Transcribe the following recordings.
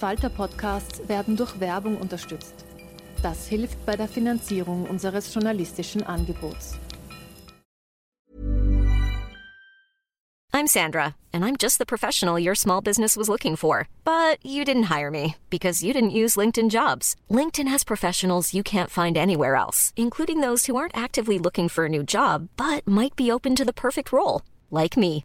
Falter-Podcasts werden durch Werbung unterstützt. Das hilft bei der Finanzierung unseres journalistischen Angebots. I'm Sandra, and I'm just the professional your small business was looking for. But you didn't hire me because you didn't use LinkedIn jobs. LinkedIn has professionals you can't find anywhere else, including those who aren't actively looking for a new job but might be open to the perfect role, like me.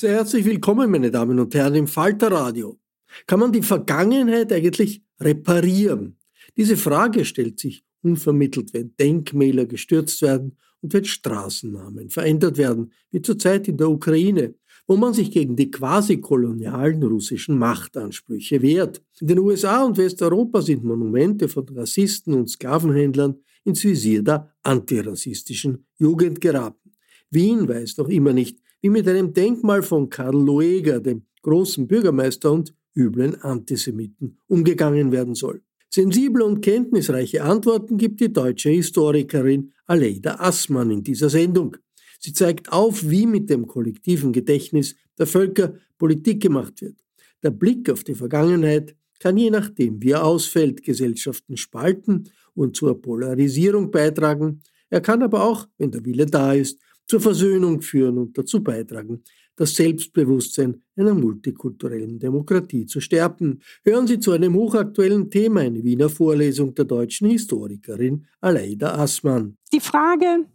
Sehr herzlich willkommen, meine Damen und Herren, im Falter Radio. Kann man die Vergangenheit eigentlich reparieren? Diese Frage stellt sich unvermittelt, wenn Denkmäler gestürzt werden und wenn Straßennamen verändert werden, wie zurzeit in der Ukraine, wo man sich gegen die quasi kolonialen russischen Machtansprüche wehrt. In den USA und Westeuropa sind Monumente von Rassisten und Sklavenhändlern ins Visier der antirassistischen Jugend geraten. Wien weiß noch immer nicht, wie mit einem Denkmal von Karl Lueger, dem großen Bürgermeister und üblen Antisemiten, umgegangen werden soll. Sensible und kenntnisreiche Antworten gibt die deutsche Historikerin Aleida Assmann in dieser Sendung. Sie zeigt auf, wie mit dem kollektiven Gedächtnis der Völker Politik gemacht wird. Der Blick auf die Vergangenheit kann je nachdem, wie er ausfällt, Gesellschaften spalten und zur Polarisierung beitragen. Er kann aber auch, wenn der Wille da ist, zur Versöhnung führen und dazu beitragen, das Selbstbewusstsein einer multikulturellen Demokratie zu stärken. Hören Sie zu einem hochaktuellen Thema eine Wiener Vorlesung der deutschen Historikerin Aleida Assmann. Die Frage,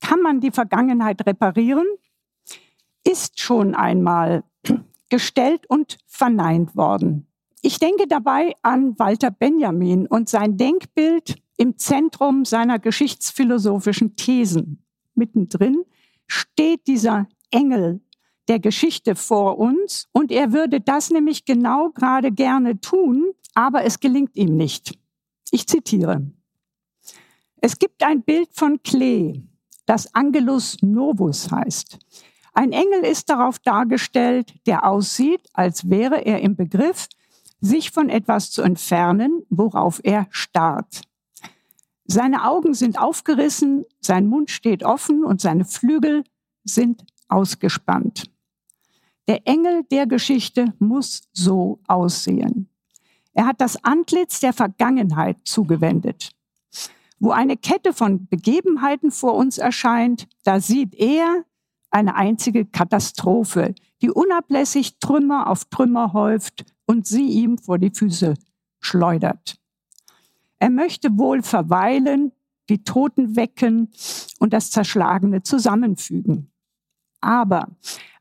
kann man die Vergangenheit reparieren, ist schon einmal gestellt und verneint worden. Ich denke dabei an Walter Benjamin und sein Denkbild im Zentrum seiner geschichtsphilosophischen Thesen. Mittendrin steht dieser Engel der Geschichte vor uns und er würde das nämlich genau gerade gerne tun, aber es gelingt ihm nicht. Ich zitiere. Es gibt ein Bild von Klee, das Angelus Novus heißt. Ein Engel ist darauf dargestellt, der aussieht, als wäre er im Begriff, sich von etwas zu entfernen, worauf er starrt. Seine Augen sind aufgerissen, sein Mund steht offen und seine Flügel sind ausgespannt. Der Engel der Geschichte muss so aussehen. Er hat das Antlitz der Vergangenheit zugewendet. Wo eine Kette von Begebenheiten vor uns erscheint, da sieht er eine einzige Katastrophe, die unablässig Trümmer auf Trümmer häuft und sie ihm vor die Füße schleudert. Er möchte wohl verweilen, die Toten wecken und das Zerschlagene zusammenfügen. Aber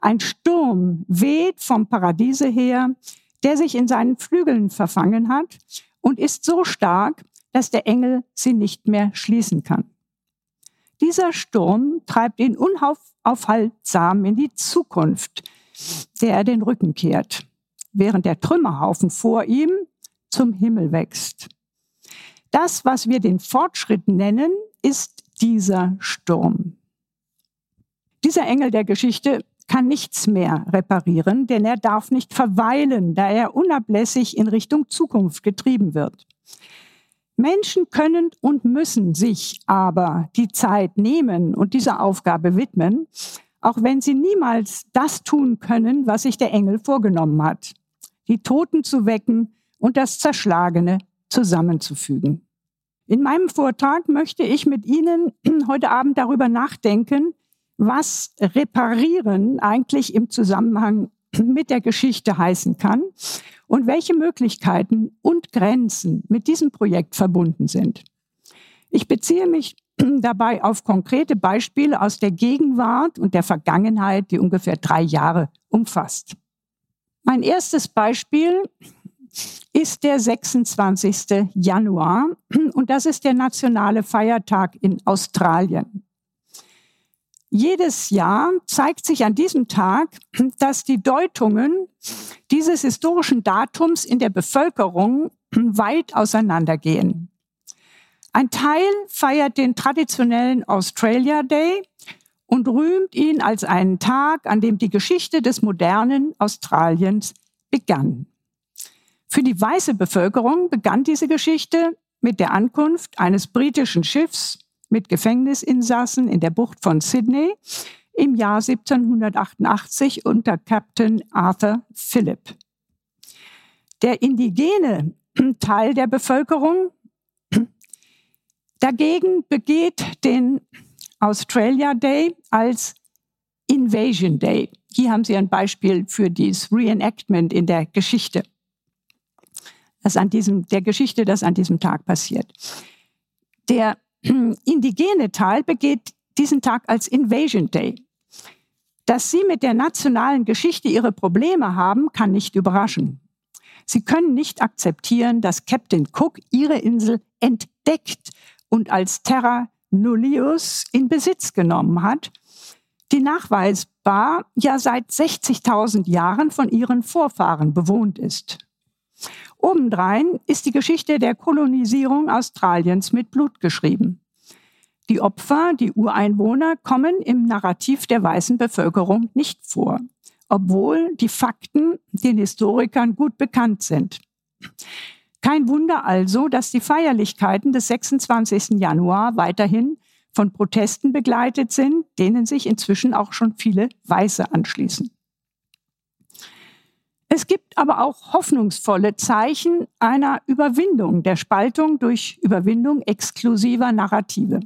ein Sturm weht vom Paradiese her, der sich in seinen Flügeln verfangen hat und ist so stark, dass der Engel sie nicht mehr schließen kann. Dieser Sturm treibt ihn unaufhaltsam in die Zukunft, der er den Rücken kehrt, während der Trümmerhaufen vor ihm zum Himmel wächst. Das, was wir den Fortschritt nennen, ist dieser Sturm. Dieser Engel der Geschichte kann nichts mehr reparieren, denn er darf nicht verweilen, da er unablässig in Richtung Zukunft getrieben wird. Menschen können und müssen sich aber die Zeit nehmen und dieser Aufgabe widmen, auch wenn sie niemals das tun können, was sich der Engel vorgenommen hat, die Toten zu wecken und das Zerschlagene zusammenzufügen. In meinem Vortrag möchte ich mit Ihnen heute Abend darüber nachdenken, was reparieren eigentlich im Zusammenhang mit der Geschichte heißen kann und welche Möglichkeiten und Grenzen mit diesem Projekt verbunden sind. Ich beziehe mich dabei auf konkrete Beispiele aus der Gegenwart und der Vergangenheit, die ungefähr drei Jahre umfasst. Mein erstes Beispiel ist der 26. Januar und das ist der nationale Feiertag in Australien. Jedes Jahr zeigt sich an diesem Tag, dass die Deutungen dieses historischen Datums in der Bevölkerung weit auseinandergehen. Ein Teil feiert den traditionellen Australia Day und rühmt ihn als einen Tag, an dem die Geschichte des modernen Australiens begann. Für die weiße Bevölkerung begann diese Geschichte mit der Ankunft eines britischen Schiffs mit Gefängnisinsassen in der Bucht von Sydney im Jahr 1788 unter Captain Arthur Phillip. Der indigene Teil der Bevölkerung dagegen begeht den Australia Day als Invasion Day. Hier haben Sie ein Beispiel für dieses Reenactment in der Geschichte, das an diesem, der Geschichte, das an diesem Tag passiert. Der indigene Teil begeht diesen Tag als Invasion Day. Dass sie mit der nationalen Geschichte ihre Probleme haben, kann nicht überraschen. Sie können nicht akzeptieren, dass Captain Cook ihre Insel entdeckt und als Terra Nullius in Besitz genommen hat, die nachweisbar ja seit 60.000 Jahren von ihren Vorfahren bewohnt ist. Obendrein ist die Geschichte der Kolonisierung Australiens mit Blut geschrieben. Die Opfer, die Ureinwohner, kommen im Narrativ der weißen Bevölkerung nicht vor, obwohl die Fakten den Historikern gut bekannt sind. Kein Wunder also, dass die Feierlichkeiten des 26. Januar weiterhin von Protesten begleitet sind, denen sich inzwischen auch schon viele Weiße anschließen. Es gibt aber auch hoffnungsvolle Zeichen einer Überwindung der Spaltung durch Überwindung exklusiver Narrative.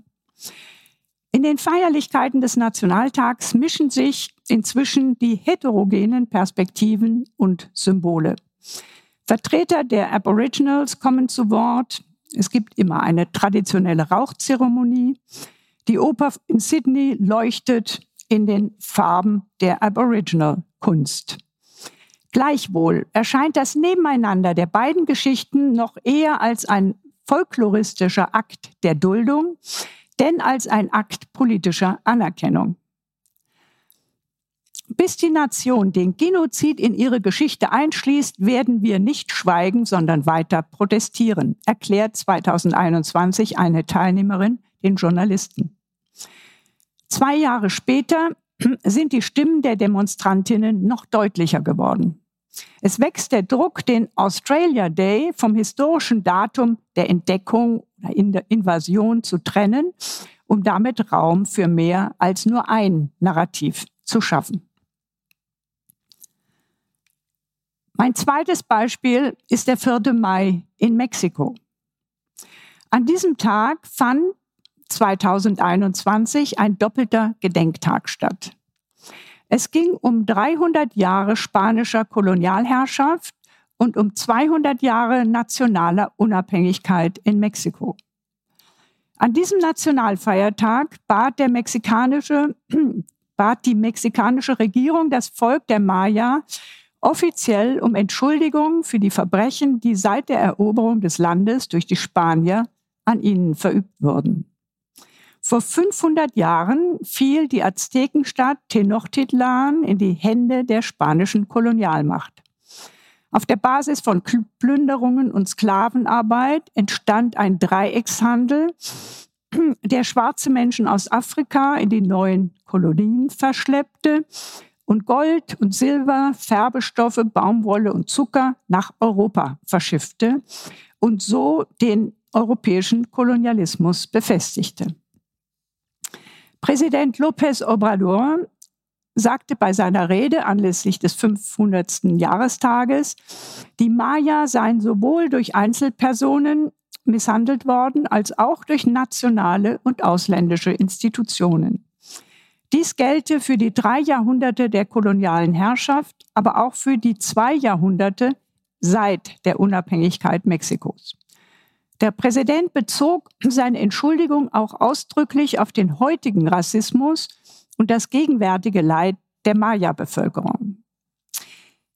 In den Feierlichkeiten des Nationaltags mischen sich inzwischen die heterogenen Perspektiven und Symbole. Vertreter der Aboriginals kommen zu Wort. Es gibt immer eine traditionelle Rauchzeremonie. Die Oper in Sydney leuchtet in den Farben der Aboriginal-Kunst. Gleichwohl erscheint das Nebeneinander der beiden Geschichten noch eher als ein folkloristischer Akt der Duldung, denn als ein Akt politischer Anerkennung. Bis die Nation den Genozid in ihre Geschichte einschließt, werden wir nicht schweigen, sondern weiter protestieren, erklärt 2021 eine Teilnehmerin den Journalisten. Zwei Jahre später sind die Stimmen der Demonstrantinnen noch deutlicher geworden. Es wächst der Druck, den Australia Day vom historischen Datum der Entdeckung oder der Invasion zu trennen, um damit Raum für mehr als nur ein Narrativ zu schaffen. Mein zweites Beispiel ist der 4. Mai in Mexiko. An diesem Tag fand 2021 ein doppelter Gedenktag statt. Es ging um 300 Jahre spanischer Kolonialherrschaft und um 200 Jahre nationaler Unabhängigkeit in Mexiko. An diesem Nationalfeiertag bat, der mexikanische, bat die mexikanische Regierung das Volk der Maya offiziell um Entschuldigung für die Verbrechen, die seit der Eroberung des Landes durch die Spanier an ihnen verübt wurden. Vor 500 Jahren fiel die Aztekenstadt Tenochtitlan in die Hände der spanischen Kolonialmacht. Auf der Basis von Plünderungen und Sklavenarbeit entstand ein Dreieckshandel der schwarze Menschen aus Afrika in die neuen Kolonien verschleppte und Gold und Silber, Färbestoffe, Baumwolle und Zucker nach Europa verschiffte und so den europäischen Kolonialismus befestigte. Präsident López Obrador sagte bei seiner Rede anlässlich des 500. Jahrestages, die Maya seien sowohl durch Einzelpersonen misshandelt worden als auch durch nationale und ausländische Institutionen. Dies gelte für die drei Jahrhunderte der kolonialen Herrschaft, aber auch für die zwei Jahrhunderte seit der Unabhängigkeit Mexikos. Der Präsident bezog seine Entschuldigung auch ausdrücklich auf den heutigen Rassismus und das gegenwärtige Leid der Maya-Bevölkerung.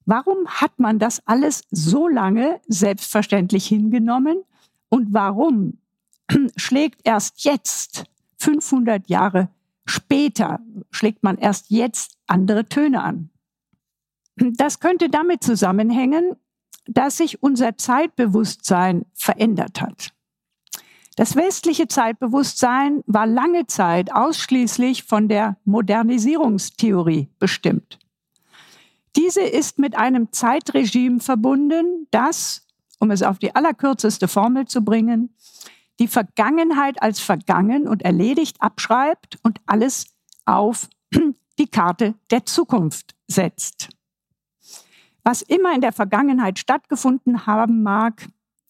Warum hat man das alles so lange selbstverständlich hingenommen und warum schlägt erst jetzt, 500 Jahre später, schlägt man erst jetzt andere Töne an? Das könnte damit zusammenhängen, dass sich unser Zeitbewusstsein verändert hat. Das westliche Zeitbewusstsein war lange Zeit ausschließlich von der Modernisierungstheorie bestimmt. Diese ist mit einem Zeitregime verbunden, das, um es auf die allerkürzeste Formel zu bringen, die Vergangenheit als vergangen und erledigt abschreibt und alles auf die Karte der Zukunft setzt. Was immer in der Vergangenheit stattgefunden haben mag,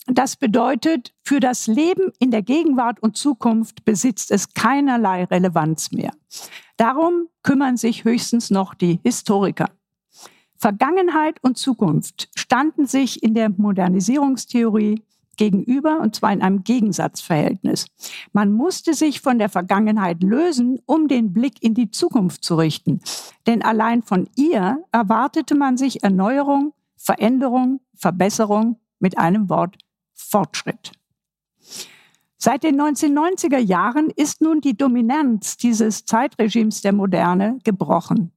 das bedeutet, für das Leben in der Gegenwart und Zukunft besitzt es keinerlei Relevanz mehr. Darum kümmern sich höchstens noch die Historiker. Vergangenheit und Zukunft standen sich in der Modernisierungstheorie gegenüber und zwar in einem Gegensatzverhältnis. Man musste sich von der Vergangenheit lösen, um den Blick in die Zukunft zu richten. Denn allein von ihr erwartete man sich Erneuerung, Veränderung, Verbesserung, mit einem Wort Fortschritt. Seit den 1990er Jahren ist nun die Dominanz dieses Zeitregimes der Moderne gebrochen.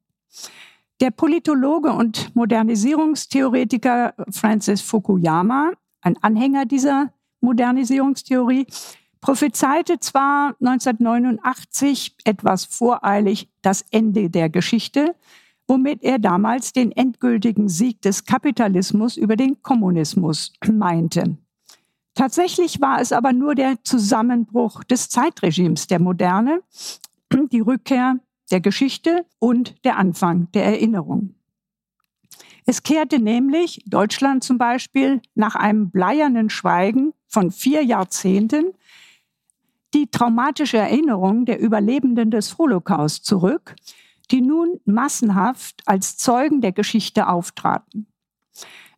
Der Politologe und Modernisierungstheoretiker Francis Fukuyama, ein Anhänger dieser Modernisierungstheorie, prophezeite zwar 1989 etwas voreilig das Ende der Geschichte, womit er damals den endgültigen Sieg des Kapitalismus über den Kommunismus meinte. Tatsächlich war es aber nur der Zusammenbruch des Zeitregimes der Moderne, die Rückkehr der Geschichte und der Anfang der Erinnerung. Es kehrte nämlich Deutschland zum Beispiel nach einem bleiernen Schweigen von vier Jahrzehnten die traumatische Erinnerung der Überlebenden des Holocaust zurück, die nun massenhaft als Zeugen der Geschichte auftraten.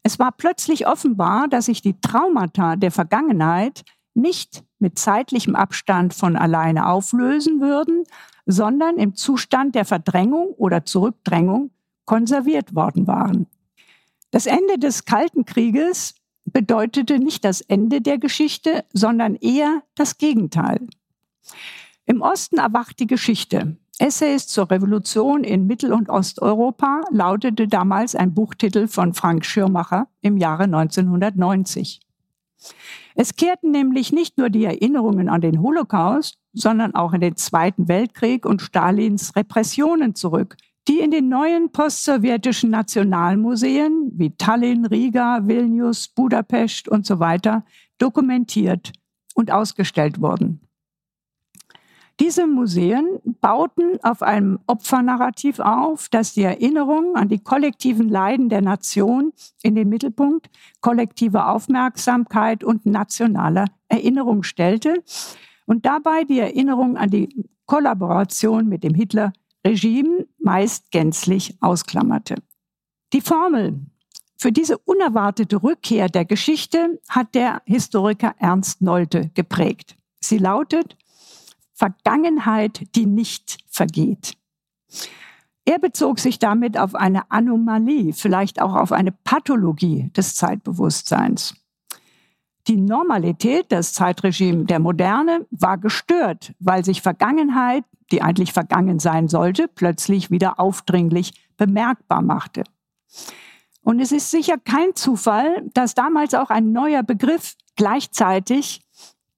Es war plötzlich offenbar, dass sich die Traumata der Vergangenheit nicht mit zeitlichem Abstand von alleine auflösen würden, sondern im Zustand der Verdrängung oder Zurückdrängung konserviert worden waren. Das Ende des Kalten Krieges bedeutete nicht das Ende der Geschichte, sondern eher das Gegenteil. Im Osten erwacht die Geschichte. Essays zur Revolution in Mittel- und Osteuropa lautete damals ein Buchtitel von Frank Schirmacher im Jahre 1990. Es kehrten nämlich nicht nur die Erinnerungen an den Holocaust, sondern auch an den Zweiten Weltkrieg und Stalins Repressionen zurück, die in den neuen postsowjetischen Nationalmuseen wie Tallinn, Riga, Vilnius, Budapest und so weiter dokumentiert und ausgestellt wurden. Diese Museen bauten auf einem Opfernarrativ auf, das die Erinnerung an die kollektiven Leiden der Nation in den Mittelpunkt kollektiver Aufmerksamkeit und nationaler Erinnerung stellte und dabei die Erinnerung an die Kollaboration mit dem Hitler-Regime meist gänzlich ausklammerte. Die Formel für diese unerwartete Rückkehr der Geschichte hat der Historiker Ernst Nolte geprägt. Sie lautet, Vergangenheit, die nicht vergeht. Er bezog sich damit auf eine Anomalie, vielleicht auch auf eine Pathologie des Zeitbewusstseins. Die Normalität, das Zeitregime der Moderne, war gestört, weil sich Vergangenheit, die eigentlich vergangen sein sollte, plötzlich wieder aufdringlich bemerkbar machte. Und es ist sicher kein Zufall, dass damals auch ein neuer Begriff gleichzeitig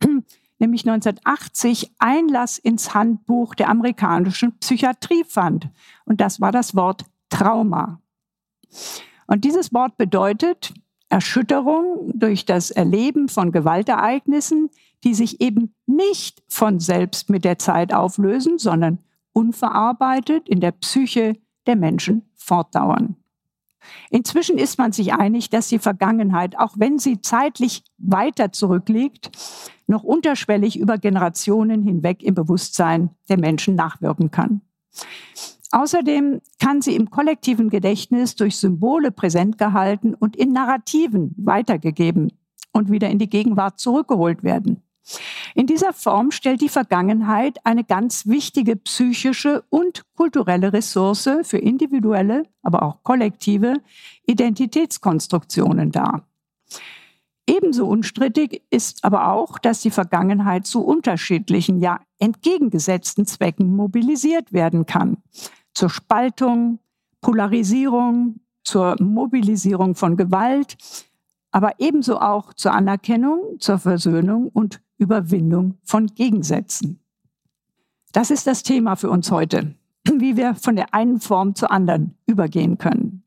nämlich 1980 Einlass ins Handbuch der amerikanischen Psychiatrie fand. Und das war das Wort Trauma. Und dieses Wort bedeutet Erschütterung durch das Erleben von Gewaltereignissen, die sich eben nicht von selbst mit der Zeit auflösen, sondern unverarbeitet in der Psyche der Menschen fortdauern. Inzwischen ist man sich einig, dass die Vergangenheit, auch wenn sie zeitlich weiter zurückliegt, noch unterschwellig über Generationen hinweg im Bewusstsein der Menschen nachwirken kann. Außerdem kann sie im kollektiven Gedächtnis durch Symbole präsent gehalten und in Narrativen weitergegeben und wieder in die Gegenwart zurückgeholt werden. In dieser Form stellt die Vergangenheit eine ganz wichtige psychische und kulturelle Ressource für individuelle, aber auch kollektive Identitätskonstruktionen dar. Ebenso unstrittig ist aber auch, dass die Vergangenheit zu unterschiedlichen, ja entgegengesetzten Zwecken mobilisiert werden kann. Zur Spaltung, Polarisierung, zur Mobilisierung von Gewalt, aber ebenso auch zur Anerkennung, zur Versöhnung und Überwindung von Gegensätzen. Das ist das Thema für uns heute, wie wir von der einen Form zur anderen übergehen können.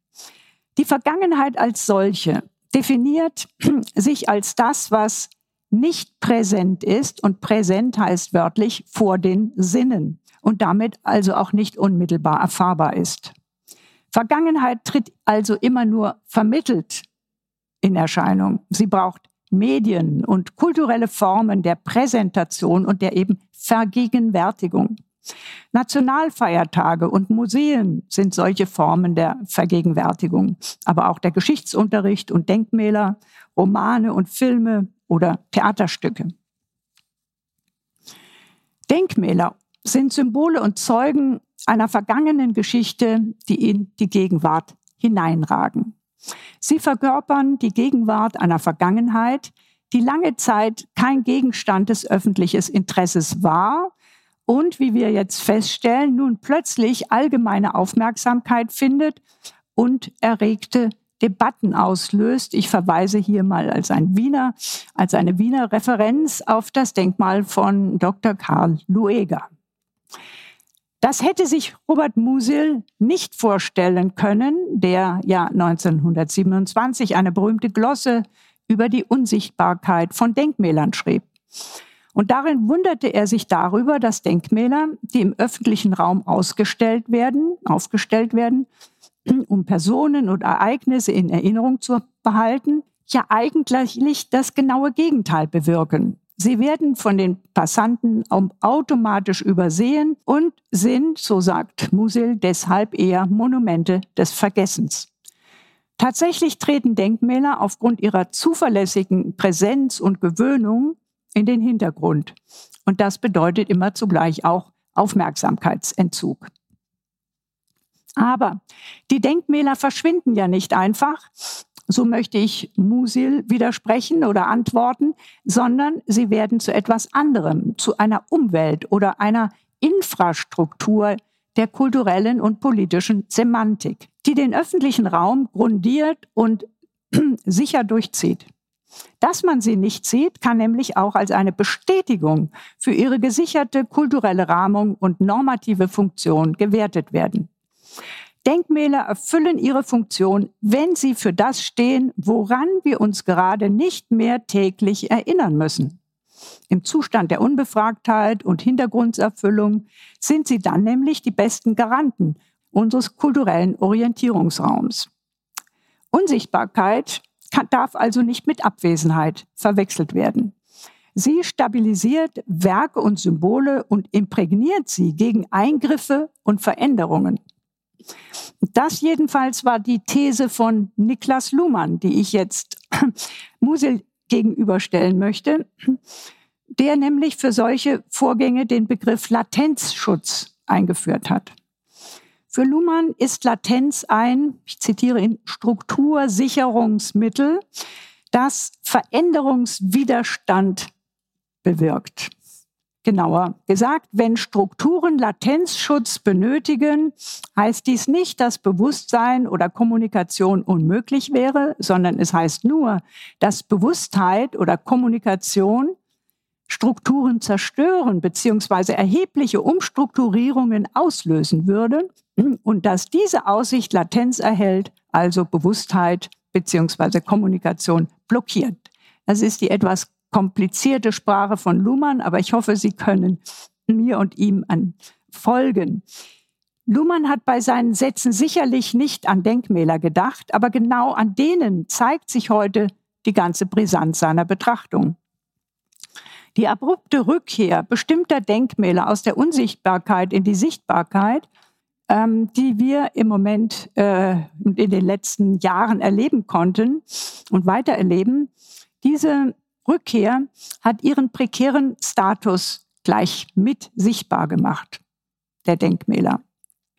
Die Vergangenheit als solche definiert sich als das, was nicht präsent ist und präsent heißt wörtlich vor den Sinnen und damit also auch nicht unmittelbar erfahrbar ist. Vergangenheit tritt also immer nur vermittelt in Erscheinung. Sie braucht Medien und kulturelle Formen der Präsentation und der eben Vergegenwärtigung. Nationalfeiertage und Museen sind solche Formen der Vergegenwärtigung, aber auch der Geschichtsunterricht und Denkmäler, Romane und Filme oder Theaterstücke. Denkmäler sind Symbole und Zeugen einer vergangenen Geschichte, die in die Gegenwart hineinragen. Sie verkörpern die Gegenwart einer Vergangenheit, die lange Zeit kein Gegenstand des öffentlichen Interesses war und, wie wir jetzt feststellen, nun plötzlich allgemeine Aufmerksamkeit findet und erregte Debatten auslöst. Ich verweise hier mal als ein Wiener, als eine Wiener Referenz auf das Denkmal von Dr. Karl Lueger. Das hätte sich Robert Musil nicht vorstellen können, der ja 1927 eine berühmte Glosse über die Unsichtbarkeit von Denkmälern schrieb. Und darin wunderte er sich darüber, dass Denkmäler, die im öffentlichen Raum ausgestellt werden, aufgestellt werden, um Personen und Ereignisse in Erinnerung zu behalten, ja eigentlich das genaue Gegenteil bewirken. Sie werden von den Passanten automatisch übersehen und sind, so sagt Musil, deshalb eher Monumente des Vergessens. Tatsächlich treten Denkmäler aufgrund ihrer zuverlässigen Präsenz und Gewöhnung in den Hintergrund. Und das bedeutet immer zugleich auch Aufmerksamkeitsentzug. Aber die Denkmäler verschwinden ja nicht einfach, so möchte ich Musil widersprechen oder antworten, sondern sie werden zu etwas anderem, zu einer Umwelt oder einer Infrastruktur der kulturellen und politischen Semantik, die den öffentlichen Raum grundiert und sicher durchzieht. Dass man sie nicht sieht, kann nämlich auch als eine Bestätigung für ihre gesicherte kulturelle Rahmung und normative Funktion gewertet werden. Denkmäler erfüllen ihre Funktion, wenn sie für das stehen, woran wir uns gerade nicht mehr täglich erinnern müssen. Im Zustand der Unbefragtheit und Hintergrundserfüllung sind sie dann nämlich die besten Garanten unseres kulturellen Orientierungsraums. Unsichtbarkeit kann, darf also nicht mit Abwesenheit verwechselt werden. Sie stabilisiert Werke und Symbole und imprägniert sie gegen Eingriffe und Veränderungen. Das jedenfalls war die These von Niklas Luhmann, die ich jetzt Musil gegenüberstellen möchte, der nämlich für solche Vorgänge den Begriff Latenzschutz eingeführt hat. Für Luhmann ist Latenz ein, ich zitiere ihn, Struktursicherungsmittel, das Veränderungswiderstand bewirkt. Genauer gesagt, wenn Strukturen Latenzschutz benötigen, heißt dies nicht, dass Bewusstsein oder Kommunikation unmöglich wäre, sondern es heißt nur, dass Bewusstheit oder Kommunikation Strukturen zerstören bzw. erhebliche Umstrukturierungen auslösen würde und dass diese Aussicht Latenz erhält, also Bewusstheit bzw. Kommunikation blockiert. Das ist die etwas komplizierte Sprache von Luhmann, aber ich hoffe, Sie können mir und ihm an folgen. Luhmann hat bei seinen Sätzen sicherlich nicht an Denkmäler gedacht, aber genau an denen zeigt sich heute die ganze Brisanz seiner Betrachtung. Die abrupte Rückkehr bestimmter Denkmäler aus der Unsichtbarkeit in die Sichtbarkeit, ähm, die wir im Moment äh, in den letzten Jahren erleben konnten und weiter erleben, diese Rückkehr hat ihren prekären Status gleich mit sichtbar gemacht, der Denkmäler.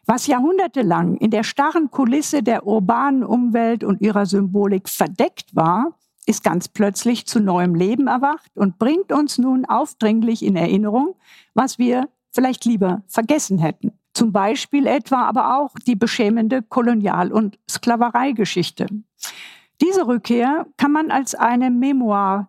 Was jahrhundertelang in der starren Kulisse der urbanen Umwelt und ihrer Symbolik verdeckt war, ist ganz plötzlich zu neuem Leben erwacht und bringt uns nun aufdringlich in Erinnerung, was wir vielleicht lieber vergessen hätten. Zum Beispiel etwa aber auch die beschämende Kolonial- und Sklavereigeschichte. Diese Rückkehr kann man als eine Memoir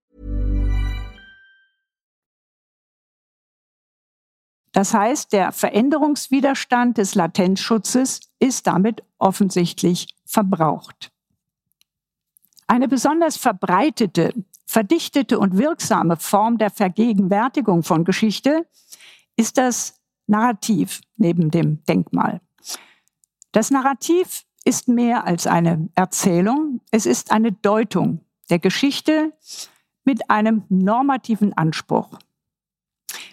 Das heißt, der Veränderungswiderstand des Latenzschutzes ist damit offensichtlich verbraucht. Eine besonders verbreitete, verdichtete und wirksame Form der Vergegenwärtigung von Geschichte ist das Narrativ neben dem Denkmal. Das Narrativ ist mehr als eine Erzählung, es ist eine Deutung der Geschichte mit einem normativen Anspruch.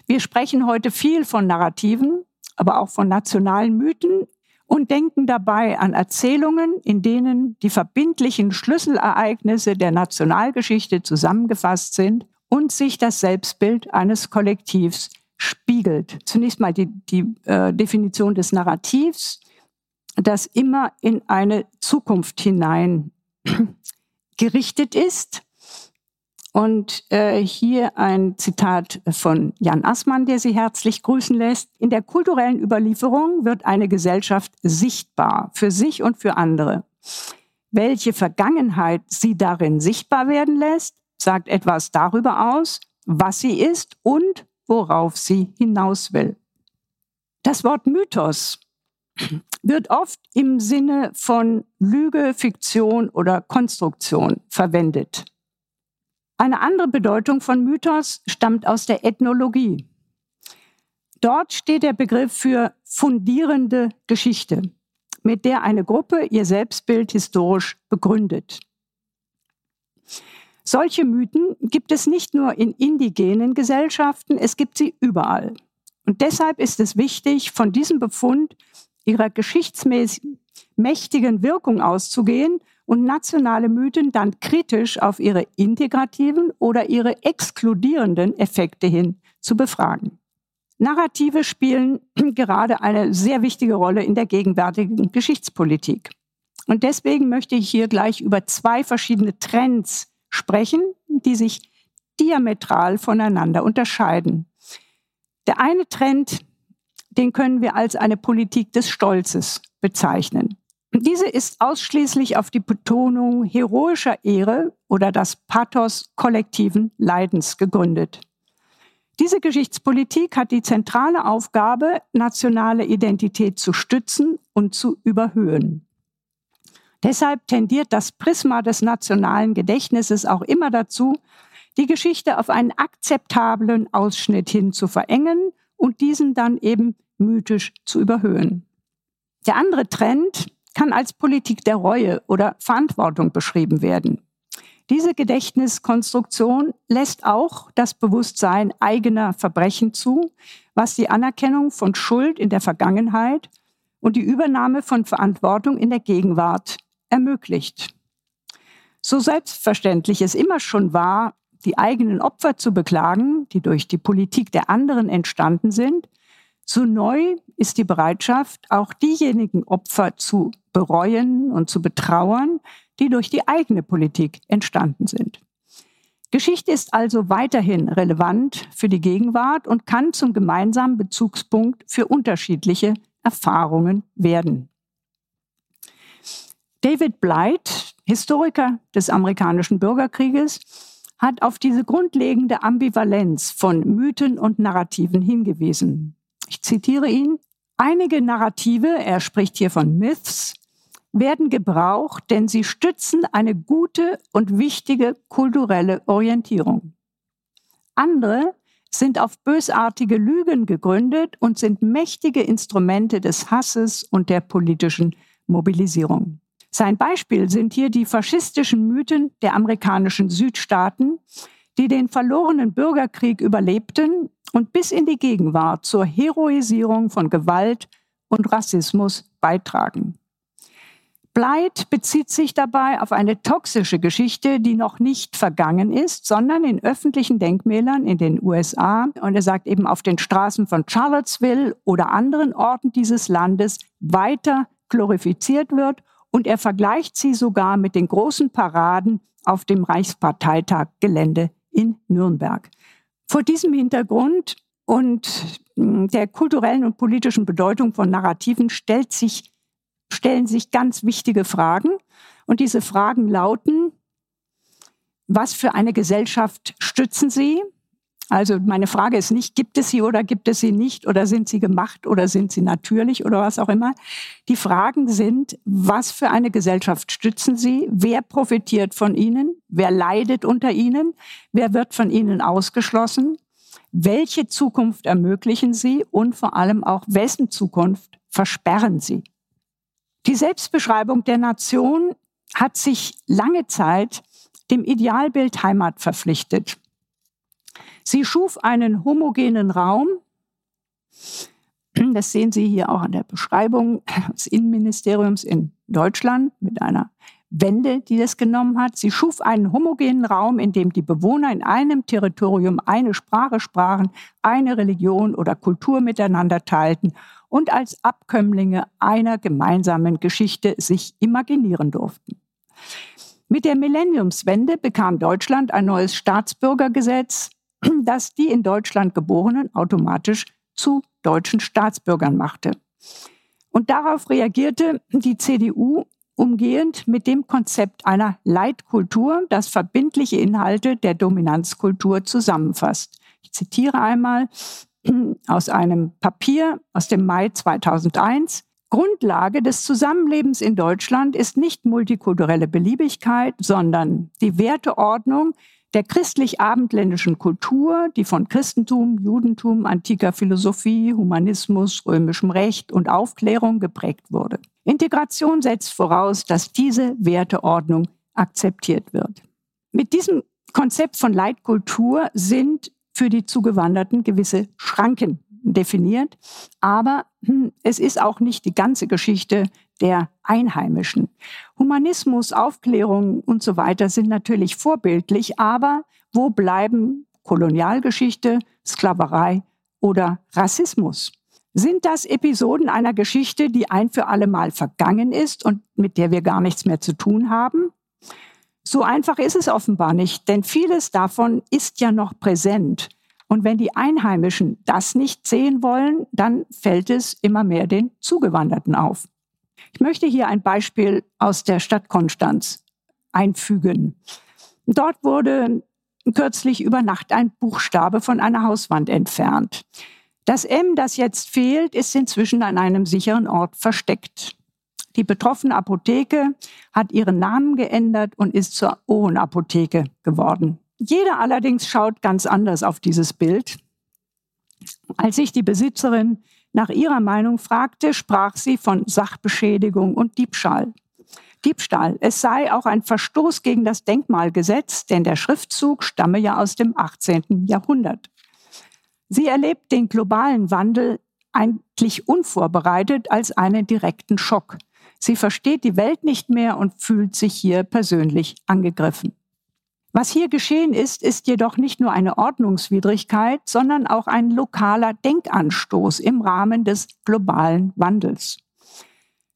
Wir sprechen heute viel von Narrativen, aber auch von nationalen Mythen und denken dabei an Erzählungen, in denen die verbindlichen Schlüsselereignisse der Nationalgeschichte zusammengefasst sind und sich das Selbstbild eines Kollektivs spiegelt. Zunächst mal die, die äh, Definition des Narrativs, das immer in eine Zukunft hinein gerichtet ist und äh, hier ein Zitat von Jan Assmann, der Sie herzlich grüßen lässt. In der kulturellen Überlieferung wird eine Gesellschaft sichtbar für sich und für andere. Welche Vergangenheit sie darin sichtbar werden lässt, sagt etwas darüber aus, was sie ist und worauf sie hinaus will. Das Wort Mythos wird oft im Sinne von Lüge, Fiktion oder Konstruktion verwendet. Eine andere Bedeutung von Mythos stammt aus der Ethnologie. Dort steht der Begriff für fundierende Geschichte, mit der eine Gruppe ihr Selbstbild historisch begründet. Solche Mythen gibt es nicht nur in indigenen Gesellschaften, es gibt sie überall. Und deshalb ist es wichtig, von diesem Befund ihrer geschichtsmäßig mächtigen Wirkung auszugehen und nationale Mythen dann kritisch auf ihre integrativen oder ihre exkludierenden Effekte hin zu befragen. Narrative spielen gerade eine sehr wichtige Rolle in der gegenwärtigen Geschichtspolitik. Und deswegen möchte ich hier gleich über zwei verschiedene Trends sprechen, die sich diametral voneinander unterscheiden. Der eine Trend, den können wir als eine Politik des Stolzes bezeichnen. Diese ist ausschließlich auf die Betonung heroischer Ehre oder das Pathos kollektiven Leidens gegründet. Diese Geschichtspolitik hat die zentrale Aufgabe, nationale Identität zu stützen und zu überhöhen. Deshalb tendiert das Prisma des nationalen Gedächtnisses auch immer dazu, die Geschichte auf einen akzeptablen Ausschnitt hin zu verengen und diesen dann eben mythisch zu überhöhen. Der andere Trend, kann als Politik der Reue oder Verantwortung beschrieben werden. Diese Gedächtniskonstruktion lässt auch das Bewusstsein eigener Verbrechen zu, was die Anerkennung von Schuld in der Vergangenheit und die Übernahme von Verantwortung in der Gegenwart ermöglicht. So selbstverständlich es immer schon war, die eigenen Opfer zu beklagen, die durch die Politik der anderen entstanden sind, so neu ist die Bereitschaft, auch diejenigen Opfer zu bereuen und zu betrauern, die durch die eigene Politik entstanden sind. Geschichte ist also weiterhin relevant für die Gegenwart und kann zum gemeinsamen Bezugspunkt für unterschiedliche Erfahrungen werden. David Blight, Historiker des amerikanischen Bürgerkrieges, hat auf diese grundlegende Ambivalenz von Mythen und Narrativen hingewiesen. Ich zitiere ihn. Einige Narrative, er spricht hier von Myths, werden gebraucht, denn sie stützen eine gute und wichtige kulturelle Orientierung. Andere sind auf bösartige Lügen gegründet und sind mächtige Instrumente des Hasses und der politischen Mobilisierung. Sein Beispiel sind hier die faschistischen Mythen der amerikanischen Südstaaten, die den verlorenen Bürgerkrieg überlebten und bis in die Gegenwart zur Heroisierung von Gewalt und Rassismus beitragen. Bleit bezieht sich dabei auf eine toxische Geschichte, die noch nicht vergangen ist, sondern in öffentlichen Denkmälern in den USA. Und er sagt eben auf den Straßen von Charlottesville oder anderen Orten dieses Landes weiter glorifiziert wird und er vergleicht sie sogar mit den großen Paraden auf dem Reichsparteitag-Gelände in Nürnberg. Vor diesem Hintergrund und hm, der kulturellen und politischen Bedeutung von Narrativen stellt sich, stellen sich ganz wichtige Fragen. Und diese Fragen lauten, was für eine Gesellschaft stützen Sie? Also meine Frage ist nicht, gibt es sie oder gibt es sie nicht oder sind sie gemacht oder sind sie natürlich oder was auch immer. Die Fragen sind, was für eine Gesellschaft stützen sie? Wer profitiert von ihnen? Wer leidet unter ihnen? Wer wird von ihnen ausgeschlossen? Welche Zukunft ermöglichen sie? Und vor allem auch, wessen Zukunft versperren sie? Die Selbstbeschreibung der Nation hat sich lange Zeit dem Idealbild Heimat verpflichtet. Sie schuf einen homogenen Raum. Das sehen Sie hier auch an der Beschreibung des Innenministeriums in Deutschland mit einer Wende, die das genommen hat. Sie schuf einen homogenen Raum, in dem die Bewohner in einem Territorium eine Sprache sprachen, eine Religion oder Kultur miteinander teilten und als Abkömmlinge einer gemeinsamen Geschichte sich imaginieren durften. Mit der Millenniumswende bekam Deutschland ein neues Staatsbürgergesetz, das die in Deutschland Geborenen automatisch zu deutschen Staatsbürgern machte. Und darauf reagierte die CDU umgehend mit dem Konzept einer Leitkultur, das verbindliche Inhalte der Dominanzkultur zusammenfasst. Ich zitiere einmal aus einem Papier aus dem Mai 2001. Grundlage des Zusammenlebens in Deutschland ist nicht multikulturelle Beliebigkeit, sondern die Werteordnung, der christlich-abendländischen Kultur, die von Christentum, Judentum, antiker Philosophie, Humanismus, römischem Recht und Aufklärung geprägt wurde. Integration setzt voraus, dass diese Werteordnung akzeptiert wird. Mit diesem Konzept von Leitkultur sind für die Zugewanderten gewisse Schranken definiert, aber hm, es ist auch nicht die ganze Geschichte der Einheimischen. Humanismus, Aufklärung und so weiter sind natürlich vorbildlich, aber wo bleiben Kolonialgeschichte, Sklaverei oder Rassismus? Sind das Episoden einer Geschichte, die ein für alle Mal vergangen ist und mit der wir gar nichts mehr zu tun haben? So einfach ist es offenbar nicht, denn vieles davon ist ja noch präsent. Und wenn die Einheimischen das nicht sehen wollen, dann fällt es immer mehr den Zugewanderten auf. Ich möchte hier ein Beispiel aus der Stadt Konstanz einfügen. Dort wurde kürzlich über Nacht ein Buchstabe von einer Hauswand entfernt. Das M, das jetzt fehlt, ist inzwischen an einem sicheren Ort versteckt. Die betroffene Apotheke hat ihren Namen geändert und ist zur Ohrenapotheke geworden. Jeder allerdings schaut ganz anders auf dieses Bild. Als ich die Besitzerin nach ihrer Meinung fragte, sprach sie von Sachbeschädigung und Diebstahl. Diebstahl. Es sei auch ein Verstoß gegen das Denkmalgesetz, denn der Schriftzug stamme ja aus dem 18. Jahrhundert. Sie erlebt den globalen Wandel eigentlich unvorbereitet als einen direkten Schock. Sie versteht die Welt nicht mehr und fühlt sich hier persönlich angegriffen. Was hier geschehen ist, ist jedoch nicht nur eine Ordnungswidrigkeit, sondern auch ein lokaler Denkanstoß im Rahmen des globalen Wandels.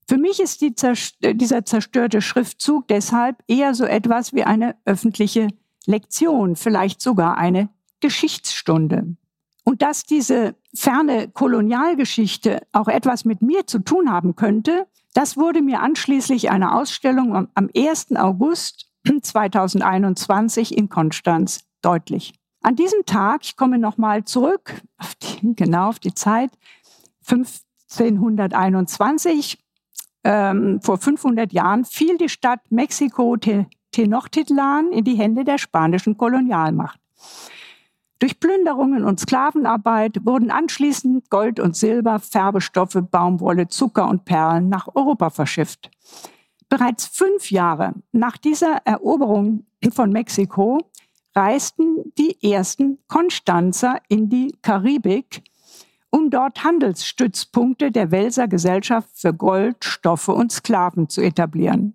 Für mich ist die zerst dieser zerstörte Schriftzug deshalb eher so etwas wie eine öffentliche Lektion, vielleicht sogar eine Geschichtsstunde. Und dass diese ferne Kolonialgeschichte auch etwas mit mir zu tun haben könnte, das wurde mir anschließend einer Ausstellung am 1. August 2021 in Konstanz deutlich. An diesem Tag, ich komme nochmal zurück, auf die, genau auf die Zeit, 1521, ähm, vor 500 Jahren, fiel die Stadt Mexiko Tenochtitlan in die Hände der spanischen Kolonialmacht. Durch Plünderungen und Sklavenarbeit wurden anschließend Gold und Silber, Färbestoffe, Baumwolle, Zucker und Perlen nach Europa verschifft. Bereits fünf Jahre nach dieser Eroberung von Mexiko reisten die ersten Konstanzer in die Karibik, um dort Handelsstützpunkte der Welser Gesellschaft für Gold, Stoffe und Sklaven zu etablieren.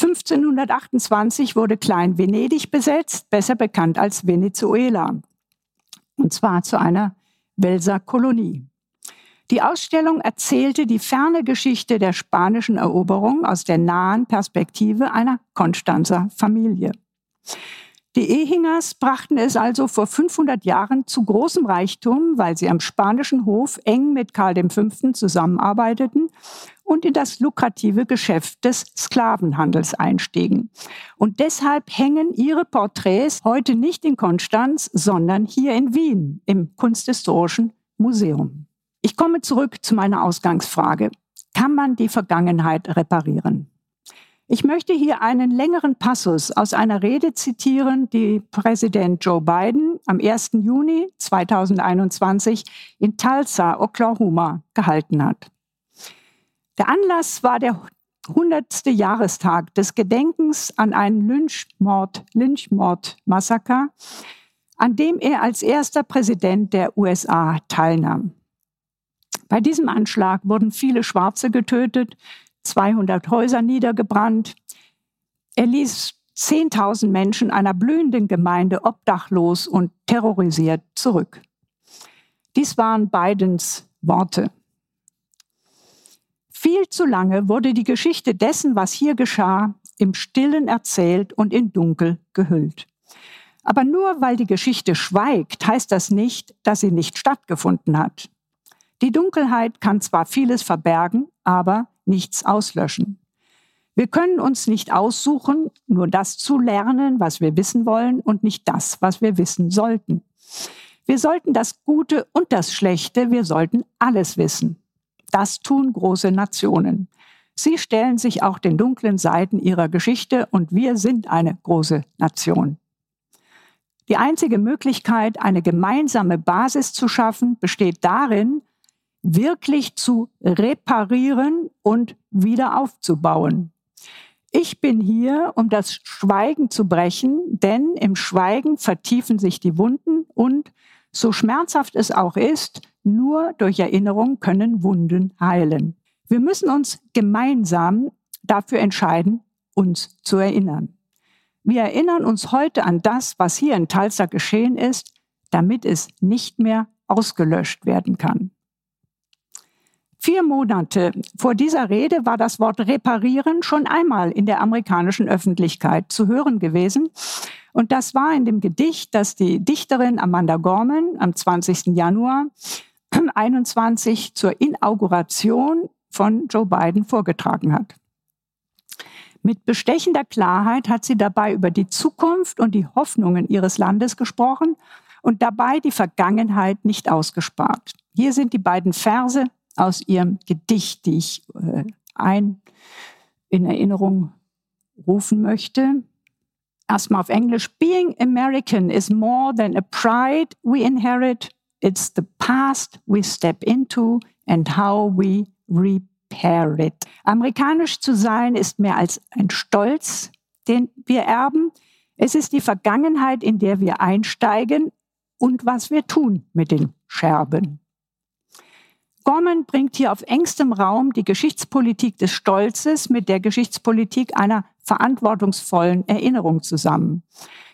1528 wurde Klein-Venedig besetzt, besser bekannt als Venezuela, und zwar zu einer Welser Kolonie. Die Ausstellung erzählte die ferne Geschichte der spanischen Eroberung aus der nahen Perspektive einer Konstanzer Familie. Die Ehingers brachten es also vor 500 Jahren zu großem Reichtum, weil sie am spanischen Hof eng mit Karl V. zusammenarbeiteten und in das lukrative Geschäft des Sklavenhandels einstiegen. Und deshalb hängen ihre Porträts heute nicht in Konstanz, sondern hier in Wien im Kunsthistorischen Museum. Ich komme zurück zu meiner Ausgangsfrage. Kann man die Vergangenheit reparieren? Ich möchte hier einen längeren Passus aus einer Rede zitieren, die Präsident Joe Biden am 1. Juni 2021 in Tulsa, Oklahoma, gehalten hat. Der Anlass war der 100. Jahrestag des Gedenkens an einen Lynchmord, Lynchmord-Massaker, an dem er als erster Präsident der USA teilnahm. Bei diesem Anschlag wurden viele Schwarze getötet, 200 Häuser niedergebrannt. Er ließ 10.000 Menschen einer blühenden Gemeinde obdachlos und terrorisiert zurück. Dies waren Bidens Worte. Viel zu lange wurde die Geschichte dessen, was hier geschah, im Stillen erzählt und in Dunkel gehüllt. Aber nur weil die Geschichte schweigt, heißt das nicht, dass sie nicht stattgefunden hat. Die Dunkelheit kann zwar vieles verbergen, aber nichts auslöschen. Wir können uns nicht aussuchen, nur das zu lernen, was wir wissen wollen und nicht das, was wir wissen sollten. Wir sollten das Gute und das Schlechte, wir sollten alles wissen. Das tun große Nationen. Sie stellen sich auch den dunklen Seiten ihrer Geschichte und wir sind eine große Nation. Die einzige Möglichkeit, eine gemeinsame Basis zu schaffen, besteht darin, wirklich zu reparieren und wieder aufzubauen. Ich bin hier, um das Schweigen zu brechen, denn im Schweigen vertiefen sich die Wunden und, so schmerzhaft es auch ist, nur durch Erinnerung können Wunden heilen. Wir müssen uns gemeinsam dafür entscheiden, uns zu erinnern. Wir erinnern uns heute an das, was hier in Talsa geschehen ist, damit es nicht mehr ausgelöscht werden kann. Vier Monate vor dieser Rede war das Wort reparieren schon einmal in der amerikanischen Öffentlichkeit zu hören gewesen. Und das war in dem Gedicht, das die Dichterin Amanda Gorman am 20. Januar 21 zur Inauguration von Joe Biden vorgetragen hat. Mit bestechender Klarheit hat sie dabei über die Zukunft und die Hoffnungen ihres Landes gesprochen und dabei die Vergangenheit nicht ausgespart. Hier sind die beiden Verse aus ihrem Gedicht, die ich äh, ein in Erinnerung rufen möchte. Erstmal auf Englisch. Being American is more than a pride we inherit. It's the past we step into and how we repair it. Amerikanisch zu sein ist mehr als ein Stolz, den wir erben. Es ist die Vergangenheit, in der wir einsteigen und was wir tun mit den Scherben. Gorman bringt hier auf engstem Raum die Geschichtspolitik des Stolzes mit der Geschichtspolitik einer verantwortungsvollen Erinnerung zusammen.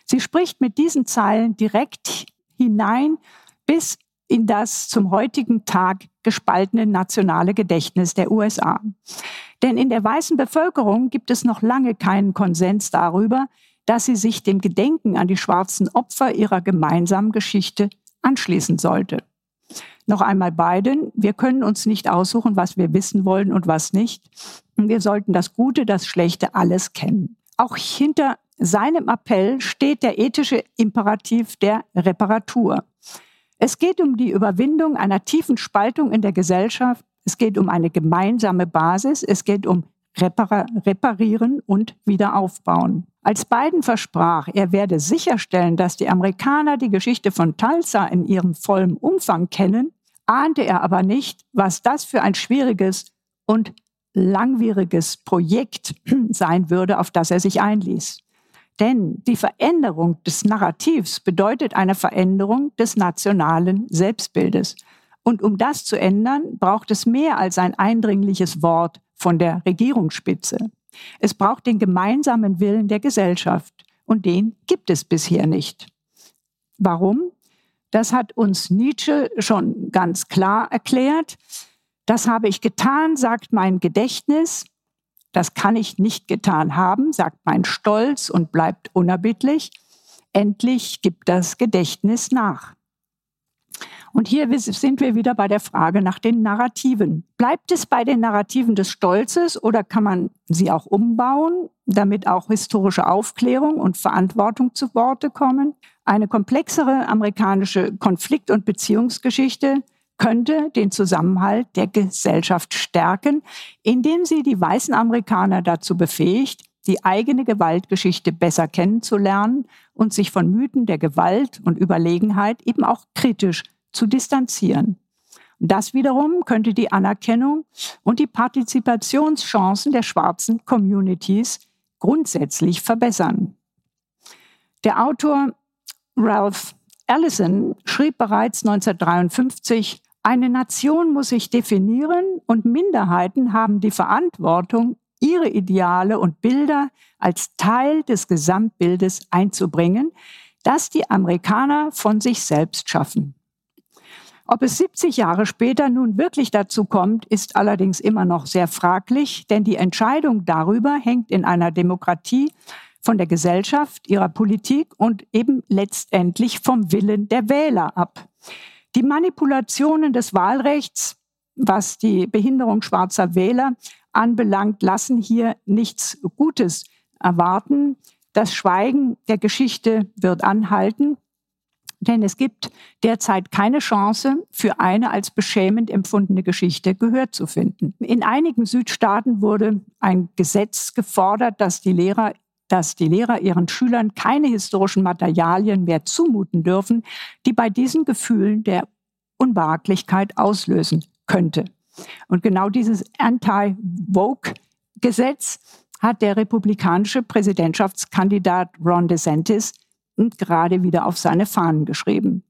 Sie spricht mit diesen Zeilen direkt hinein bis in das zum heutigen Tag gespaltene nationale Gedächtnis der USA. Denn in der weißen Bevölkerung gibt es noch lange keinen Konsens darüber, dass sie sich dem Gedenken an die schwarzen Opfer ihrer gemeinsamen Geschichte anschließen sollte. Noch einmal beiden, wir können uns nicht aussuchen, was wir wissen wollen und was nicht. Wir sollten das Gute, das Schlechte, alles kennen. Auch hinter seinem Appell steht der ethische Imperativ der Reparatur. Es geht um die Überwindung einer tiefen Spaltung in der Gesellschaft. Es geht um eine gemeinsame Basis. Es geht um Repar Reparieren und Wiederaufbauen. Als Biden versprach, er werde sicherstellen, dass die Amerikaner die Geschichte von Tulsa in ihrem vollen Umfang kennen, ahnte er aber nicht, was das für ein schwieriges und langwieriges Projekt sein würde, auf das er sich einließ. Denn die Veränderung des Narrativs bedeutet eine Veränderung des nationalen Selbstbildes. Und um das zu ändern, braucht es mehr als ein eindringliches Wort von der Regierungsspitze. Es braucht den gemeinsamen Willen der Gesellschaft. Und den gibt es bisher nicht. Warum? Das hat uns Nietzsche schon ganz klar erklärt. Das habe ich getan, sagt mein Gedächtnis. Das kann ich nicht getan haben, sagt mein Stolz und bleibt unerbittlich. Endlich gibt das Gedächtnis nach. Und hier sind wir wieder bei der Frage nach den Narrativen. Bleibt es bei den Narrativen des Stolzes oder kann man sie auch umbauen, damit auch historische Aufklärung und Verantwortung zu Worte kommen? Eine komplexere amerikanische Konflikt- und Beziehungsgeschichte könnte den Zusammenhalt der Gesellschaft stärken, indem sie die weißen Amerikaner dazu befähigt, die eigene Gewaltgeschichte besser kennenzulernen und sich von Mythen der Gewalt und Überlegenheit eben auch kritisch zu distanzieren. Das wiederum könnte die Anerkennung und die Partizipationschancen der schwarzen Communities grundsätzlich verbessern. Der Autor Ralph Allison schrieb bereits 1953, eine Nation muss sich definieren und Minderheiten haben die Verantwortung, ihre Ideale und Bilder als Teil des Gesamtbildes einzubringen, das die Amerikaner von sich selbst schaffen. Ob es 70 Jahre später nun wirklich dazu kommt, ist allerdings immer noch sehr fraglich, denn die Entscheidung darüber hängt in einer Demokratie von der Gesellschaft, ihrer Politik und eben letztendlich vom Willen der Wähler ab. Die Manipulationen des Wahlrechts, was die Behinderung schwarzer Wähler anbelangt, lassen hier nichts Gutes erwarten. Das Schweigen der Geschichte wird anhalten, denn es gibt derzeit keine Chance, für eine als beschämend empfundene Geschichte Gehör zu finden. In einigen Südstaaten wurde ein Gesetz gefordert, dass die Lehrer dass die Lehrer ihren Schülern keine historischen Materialien mehr zumuten dürfen, die bei diesen Gefühlen der Unbehaglichkeit auslösen könnte. Und genau dieses Anti-Vogue-Gesetz hat der republikanische Präsidentschaftskandidat Ron DeSantis gerade wieder auf seine Fahnen geschrieben.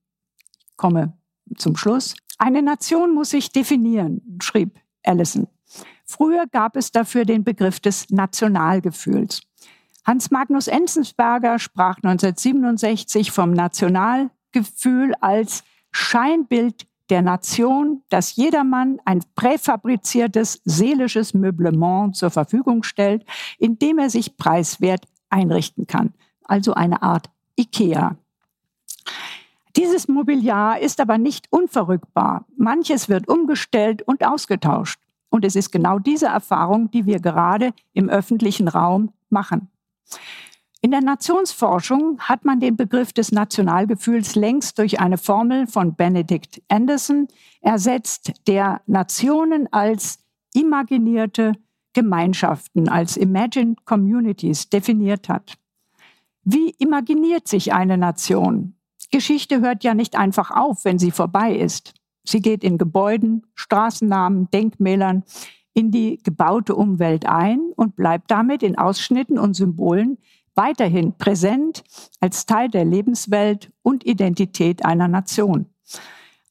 Ich komme zum Schluss. Eine Nation muss sich definieren, schrieb Allison. Früher gab es dafür den Begriff des Nationalgefühls. Hans Magnus Enzensberger sprach 1967 vom Nationalgefühl als Scheinbild der Nation, das jedermann ein präfabriziertes seelisches Meublement zur Verfügung stellt, in dem er sich preiswert einrichten kann. Also eine Art IKEA. Dieses Mobiliar ist aber nicht unverrückbar. Manches wird umgestellt und ausgetauscht. Und es ist genau diese Erfahrung, die wir gerade im öffentlichen Raum machen. In der Nationsforschung hat man den Begriff des Nationalgefühls längst durch eine Formel von Benedict Anderson ersetzt, der Nationen als imaginierte Gemeinschaften, als imagined communities definiert hat. Wie imaginiert sich eine Nation? Geschichte hört ja nicht einfach auf, wenn sie vorbei ist. Sie geht in Gebäuden, Straßennamen, Denkmälern, in die gebaute Umwelt ein und bleibt damit in Ausschnitten und Symbolen weiterhin präsent als Teil der Lebenswelt und Identität einer Nation.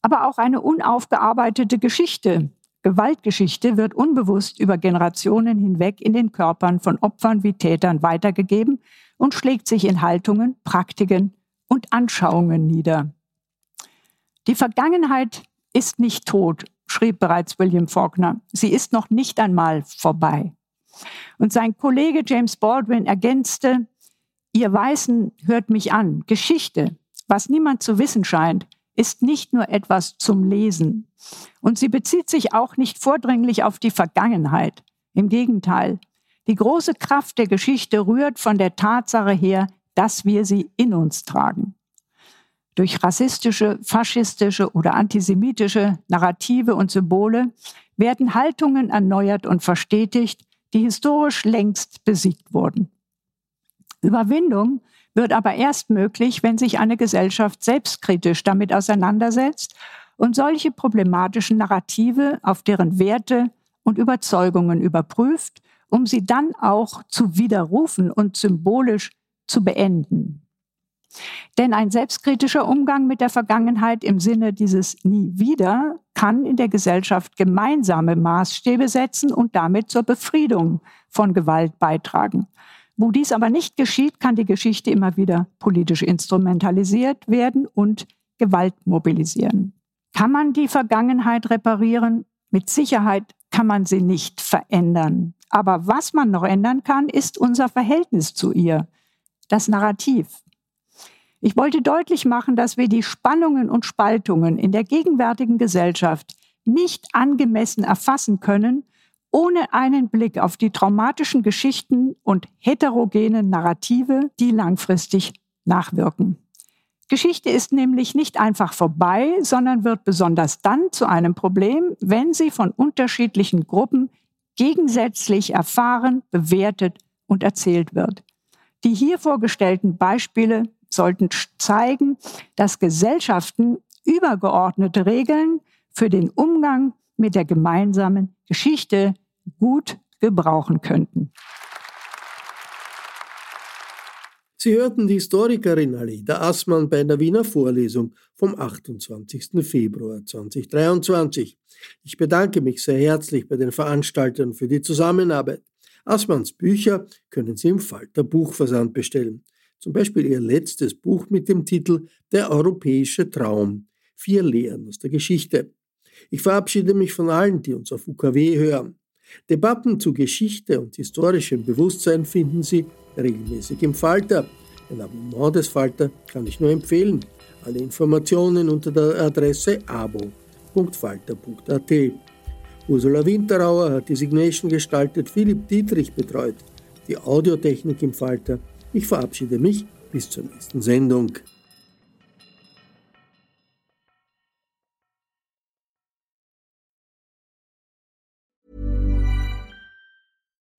Aber auch eine unaufgearbeitete Geschichte, Gewaltgeschichte wird unbewusst über Generationen hinweg in den Körpern von Opfern wie Tätern weitergegeben und schlägt sich in Haltungen, Praktiken und Anschauungen nieder. Die Vergangenheit ist nicht tot, schrieb bereits William Faulkner. Sie ist noch nicht einmal vorbei. Und sein Kollege James Baldwin ergänzte, Ihr Weißen hört mich an. Geschichte, was niemand zu wissen scheint, ist nicht nur etwas zum Lesen. Und sie bezieht sich auch nicht vordringlich auf die Vergangenheit. Im Gegenteil, die große Kraft der Geschichte rührt von der Tatsache her, dass wir sie in uns tragen. Durch rassistische, faschistische oder antisemitische Narrative und Symbole werden Haltungen erneuert und verstetigt, die historisch längst besiegt wurden. Überwindung wird aber erst möglich, wenn sich eine Gesellschaft selbstkritisch damit auseinandersetzt und solche problematischen Narrative auf deren Werte und Überzeugungen überprüft, um sie dann auch zu widerrufen und symbolisch zu beenden. Denn ein selbstkritischer Umgang mit der Vergangenheit im Sinne dieses Nie wieder kann in der Gesellschaft gemeinsame Maßstäbe setzen und damit zur Befriedung von Gewalt beitragen. Wo dies aber nicht geschieht, kann die Geschichte immer wieder politisch instrumentalisiert werden und Gewalt mobilisieren. Kann man die Vergangenheit reparieren? Mit Sicherheit kann man sie nicht verändern. Aber was man noch ändern kann, ist unser Verhältnis zu ihr, das Narrativ. Ich wollte deutlich machen, dass wir die Spannungen und Spaltungen in der gegenwärtigen Gesellschaft nicht angemessen erfassen können ohne einen Blick auf die traumatischen Geschichten und heterogenen Narrative, die langfristig nachwirken. Geschichte ist nämlich nicht einfach vorbei, sondern wird besonders dann zu einem Problem, wenn sie von unterschiedlichen Gruppen gegensätzlich erfahren, bewertet und erzählt wird. Die hier vorgestellten Beispiele sollten zeigen, dass Gesellschaften übergeordnete Regeln für den Umgang mit der gemeinsamen Geschichte gut gebrauchen könnten. Sie hörten die Historikerin Alida Assmann bei einer Wiener Vorlesung vom 28. Februar 2023. Ich bedanke mich sehr herzlich bei den Veranstaltern für die Zusammenarbeit. Assmanns Bücher können Sie im Falter Buchversand bestellen. Zum Beispiel ihr letztes Buch mit dem Titel Der europäische Traum. Vier Lehren aus der Geschichte. Ich verabschiede mich von allen, die uns auf UKW hören. Debatten zu Geschichte und historischem Bewusstsein finden Sie regelmäßig im Falter. Ein Abonnement des Falter kann ich nur empfehlen. Alle Informationen unter der Adresse abo.falter.at. Ursula Winterauer hat die Signation gestaltet, Philipp Dietrich betreut. Die Audiotechnik im Falter. Ich verabschiede mich bis zur nächsten Sendung.